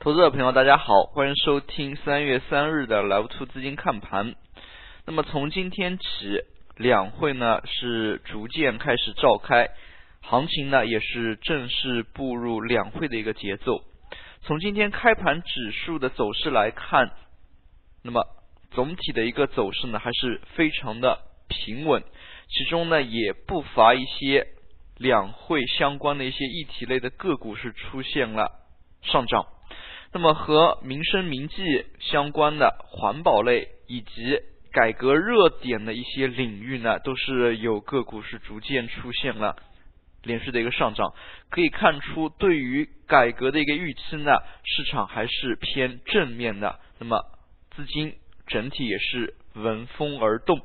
投资者朋友，大家好，欢迎收听三月三日的 Live Two 资金看盘。那么从今天起，两会呢是逐渐开始召开，行情呢也是正式步入两会的一个节奏。从今天开盘指数的走势来看，那么总体的一个走势呢还是非常的平稳，其中呢也不乏一些两会相关的一些议题类的个股是出现了上涨。那么和民生民计相关的环保类以及改革热点的一些领域呢，都是有个股是逐渐出现了连续的一个上涨。可以看出，对于改革的一个预期呢，市场还是偏正面的。那么资金整体也是闻风而动。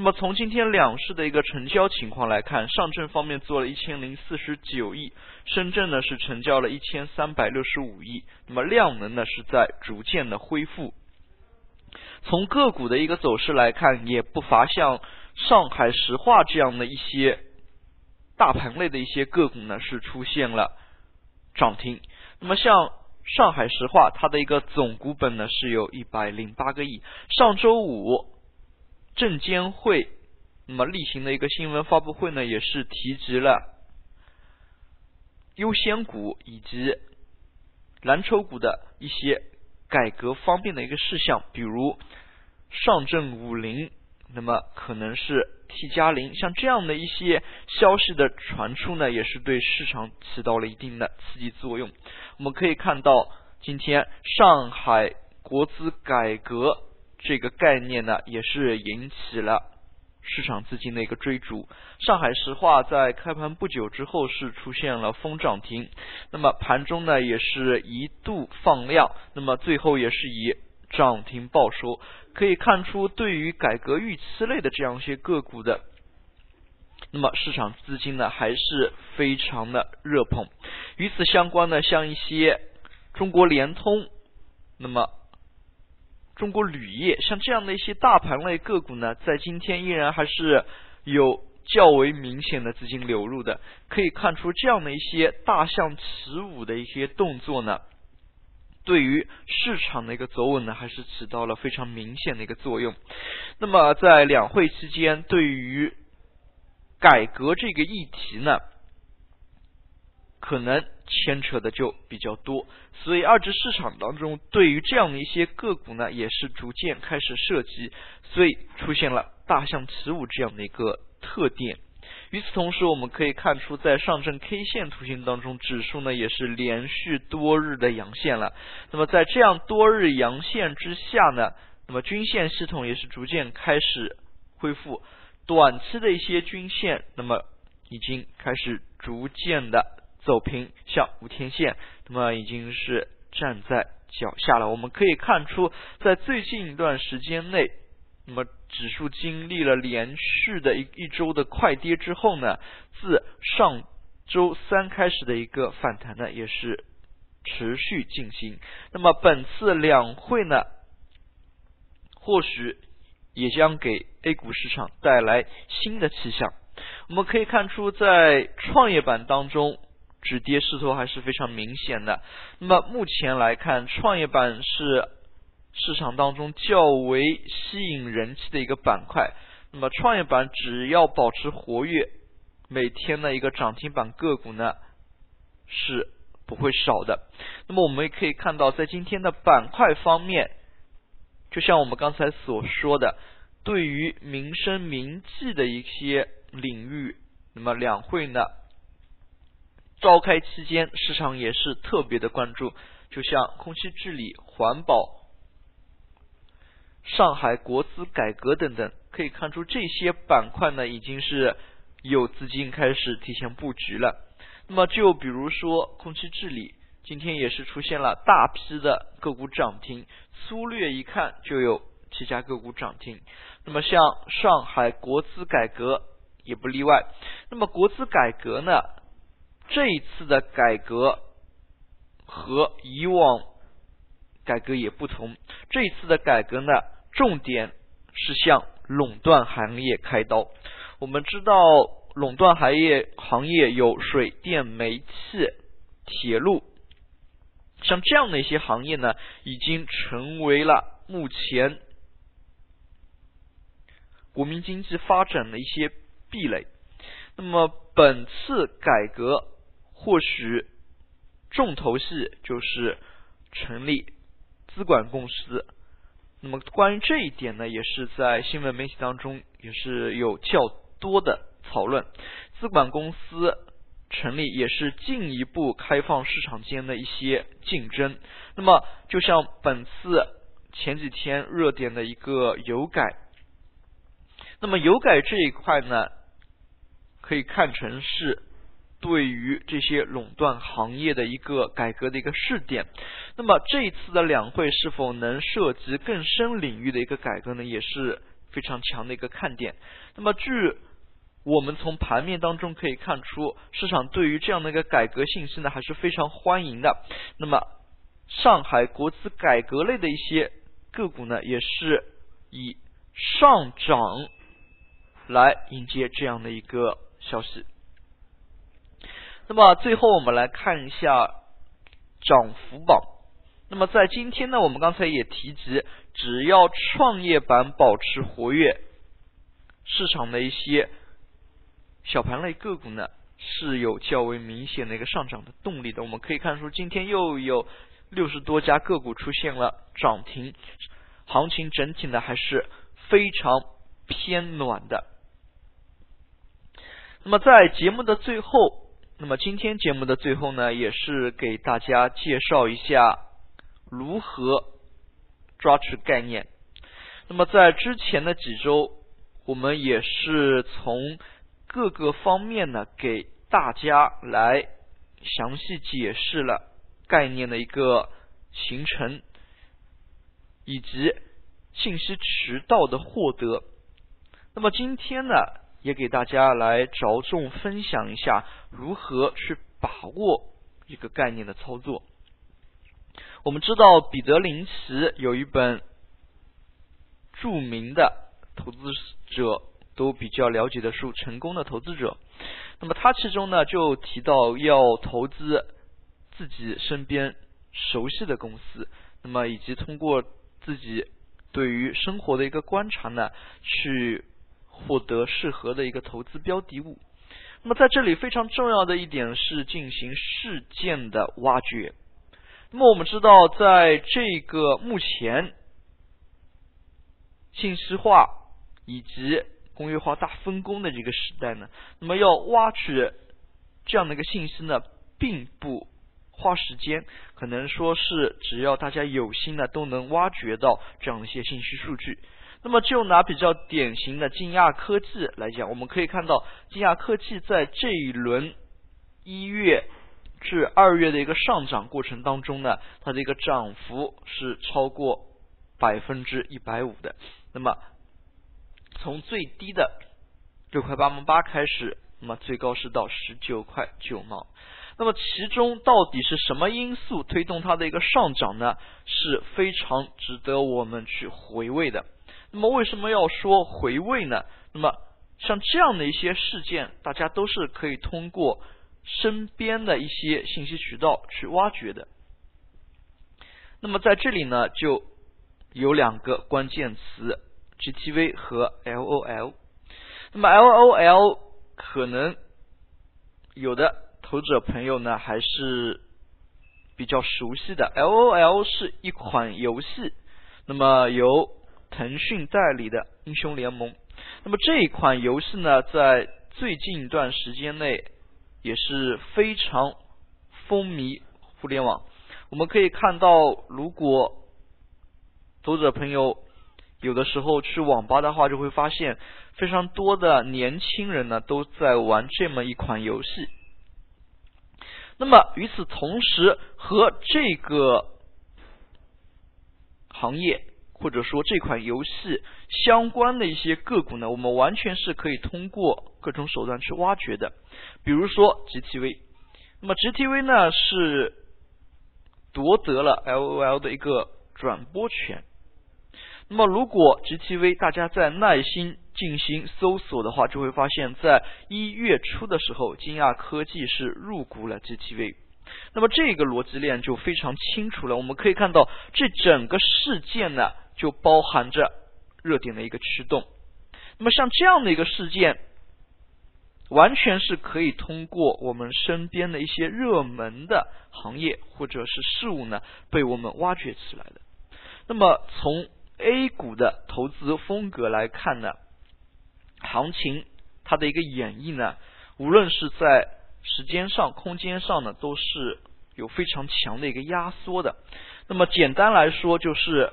那么从今天两市的一个成交情况来看，上证方面做了一千零四十九亿，深圳呢是成交了一千三百六十五亿，那么量能呢是在逐渐的恢复。从个股的一个走势来看，也不乏像上海石化这样的一些大盘类的一些个股呢是出现了涨停。那么像上海石化，它的一个总股本呢是有一百零八个亿，上周五。证监会那么例行的一个新闻发布会呢，也是提及了优先股以及蓝筹股的一些改革方面的一个事项，比如上证五零，那么可能是 T 加零，像这样的一些消息的传出呢，也是对市场起到了一定的刺激作用。我们可以看到，今天上海国资改革。这个概念呢，也是引起了市场资金的一个追逐。上海石化在开盘不久之后是出现了封涨停，那么盘中呢也是一度放量，那么最后也是以涨停报收。可以看出，对于改革预期类的这样一些个股的，那么市场资金呢还是非常的热捧。与此相关的，像一些中国联通，那么。中国铝业像这样的一些大盘类个股呢，在今天依然还是有较为明显的资金流入的。可以看出，这样的一些大象起舞的一些动作呢，对于市场的一个走稳呢，还是起到了非常明显的一个作用。那么在两会期间，对于改革这个议题呢，可能。牵扯的就比较多，所以二级市场当中对于这样的一些个股呢，也是逐渐开始涉及，所以出现了大象起舞这样的一个特点。与此同时，我们可以看出，在上证 K 线图形当中，指数呢也是连续多日的阳线了。那么在这样多日阳线之下呢，那么均线系统也是逐渐开始恢复，短期的一些均线，那么已经开始逐渐的。走平，向五天线，那么已经是站在脚下了。我们可以看出，在最近一段时间内，那么指数经历了连续的一一周的快跌之后呢，自上周三开始的一个反弹呢，也是持续进行。那么本次两会呢，或许也将给 A 股市场带来新的气象。我们可以看出，在创业板当中。止跌势头还是非常明显的。那么目前来看，创业板是市场当中较为吸引人气的一个板块。那么创业板只要保持活跃，每天的一个涨停板个股呢是不会少的。那么我们也可以看到，在今天的板块方面，就像我们刚才所说的，对于民生民计的一些领域，那么两会呢？召开期间，市场也是特别的关注，就像空气治理、环保、上海国资改革等等，可以看出这些板块呢，已经是有资金开始提前布局了。那么就比如说空气治理，今天也是出现了大批的个股涨停，粗略一看就有七家个股涨停。那么像上海国资改革也不例外。那么国资改革呢？这一次的改革和以往改革也不同，这一次的改革呢，重点是向垄断行业开刀。我们知道，垄断行业行业有水电煤气、铁路像这样的一些行业呢，已经成为了目前国民经济发展的一些壁垒。那么本次改革或许重头戏就是成立资管公司。那么关于这一点呢，也是在新闻媒体当中也是有较多的讨论。资管公司成立也是进一步开放市场间的一些竞争。那么就像本次前几天热点的一个油改，那么油改这一块呢，可以看成是。对于这些垄断行业的一个改革的一个试点，那么这一次的两会是否能涉及更深领域的一个改革呢？也是非常强的一个看点。那么，据我们从盘面当中可以看出，市场对于这样的一个改革信息呢还是非常欢迎的。那么，上海国资改革类的一些个股呢，也是以上涨来迎接这样的一个消息。那么最后我们来看一下涨幅榜。那么在今天呢，我们刚才也提及，只要创业板保持活跃，市场的一些小盘类个股呢是有较为明显的一个上涨的动力的。我们可以看出，今天又有六十多家个股出现了涨停，行情整体呢还是非常偏暖的。那么在节目的最后。那么今天节目的最后呢，也是给大家介绍一下如何抓取概念。那么在之前的几周，我们也是从各个方面呢，给大家来详细解释了概念的一个形成，以及信息渠道的获得。那么今天呢？也给大家来着重分享一下如何去把握一个概念的操作。我们知道彼得林奇有一本著名的投资者都比较了解的书《成功的投资者》。那么他其中呢就提到要投资自己身边熟悉的公司，那么以及通过自己对于生活的一个观察呢去。获得适合的一个投资标的物。那么在这里非常重要的一点是进行事件的挖掘。那么我们知道，在这个目前信息化以及工业化大分工的这个时代呢，那么要挖掘这样的一个信息呢，并不花时间，可能说是只要大家有心呢，都能挖掘到这样的一些信息数据。那么就拿比较典型的金亚科技来讲，我们可以看到金亚科技在这一轮一月至二月的一个上涨过程当中呢，它的一个涨幅是超过百分之一百五的。那么从最低的六块八毛八开始，那么最高是到十九块九毛。那么其中到底是什么因素推动它的一个上涨呢？是非常值得我们去回味的。那么为什么要说回味呢？那么像这样的一些事件，大家都是可以通过身边的一些信息渠道去挖掘的。那么在这里呢，就有两个关键词：GTV 和 LOL。那么 LOL 可能有的投资者朋友呢还是比较熟悉的，LOL 是一款游戏，那么由腾讯代理的英雄联盟，那么这一款游戏呢，在最近一段时间内也是非常风靡互联网。我们可以看到，如果读者朋友有的时候去网吧的话，就会发现非常多的年轻人呢都在玩这么一款游戏。那么与此同时，和这个行业。或者说这款游戏相关的一些个股呢，我们完全是可以通过各种手段去挖掘的。比如说 GTV，那么 GTV 呢是夺得了 LOL 的一个转播权。那么如果 GTV 大家在耐心进行搜索的话，就会发现，在一月初的时候，金亚科技是入股了 GTV。那么这个逻辑链就非常清楚了。我们可以看到，这整个事件呢，就包含着热点的一个驱动。那么像这样的一个事件，完全是可以通过我们身边的一些热门的行业或者是事物呢，被我们挖掘起来的。那么从 A 股的投资风格来看呢，行情它的一个演绎呢，无论是在时间上、空间上呢，都是有非常强的一个压缩的。那么简单来说，就是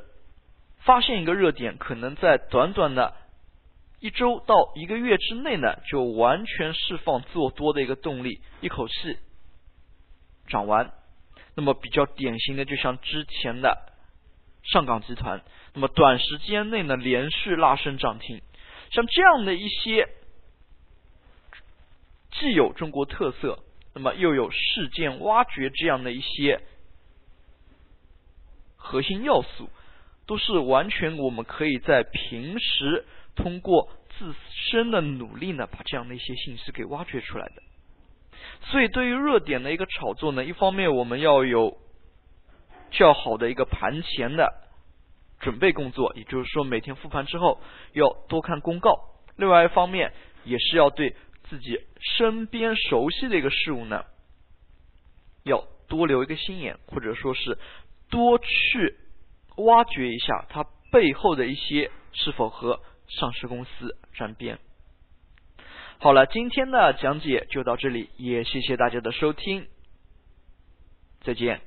发现一个热点，可能在短短的。一周到一个月之内呢，就完全释放做多的一个动力，一口气涨完。那么比较典型的，就像之前的上港集团，那么短时间内呢连续拉升涨停，像这样的一些既有中国特色，那么又有事件挖掘这样的一些核心要素，都是完全我们可以在平时。通过自身的努力呢，把这样的一些信息给挖掘出来的。所以，对于热点的一个炒作呢，一方面我们要有较好的一个盘前的准备工作，也就是说每天复盘之后要多看公告；另外一方面，也是要对自己身边熟悉的一个事物呢，要多留一个心眼，或者说是多去挖掘一下它背后的一些是否和。上市公司沾边。好了，今天的讲解就到这里，也谢谢大家的收听，再见。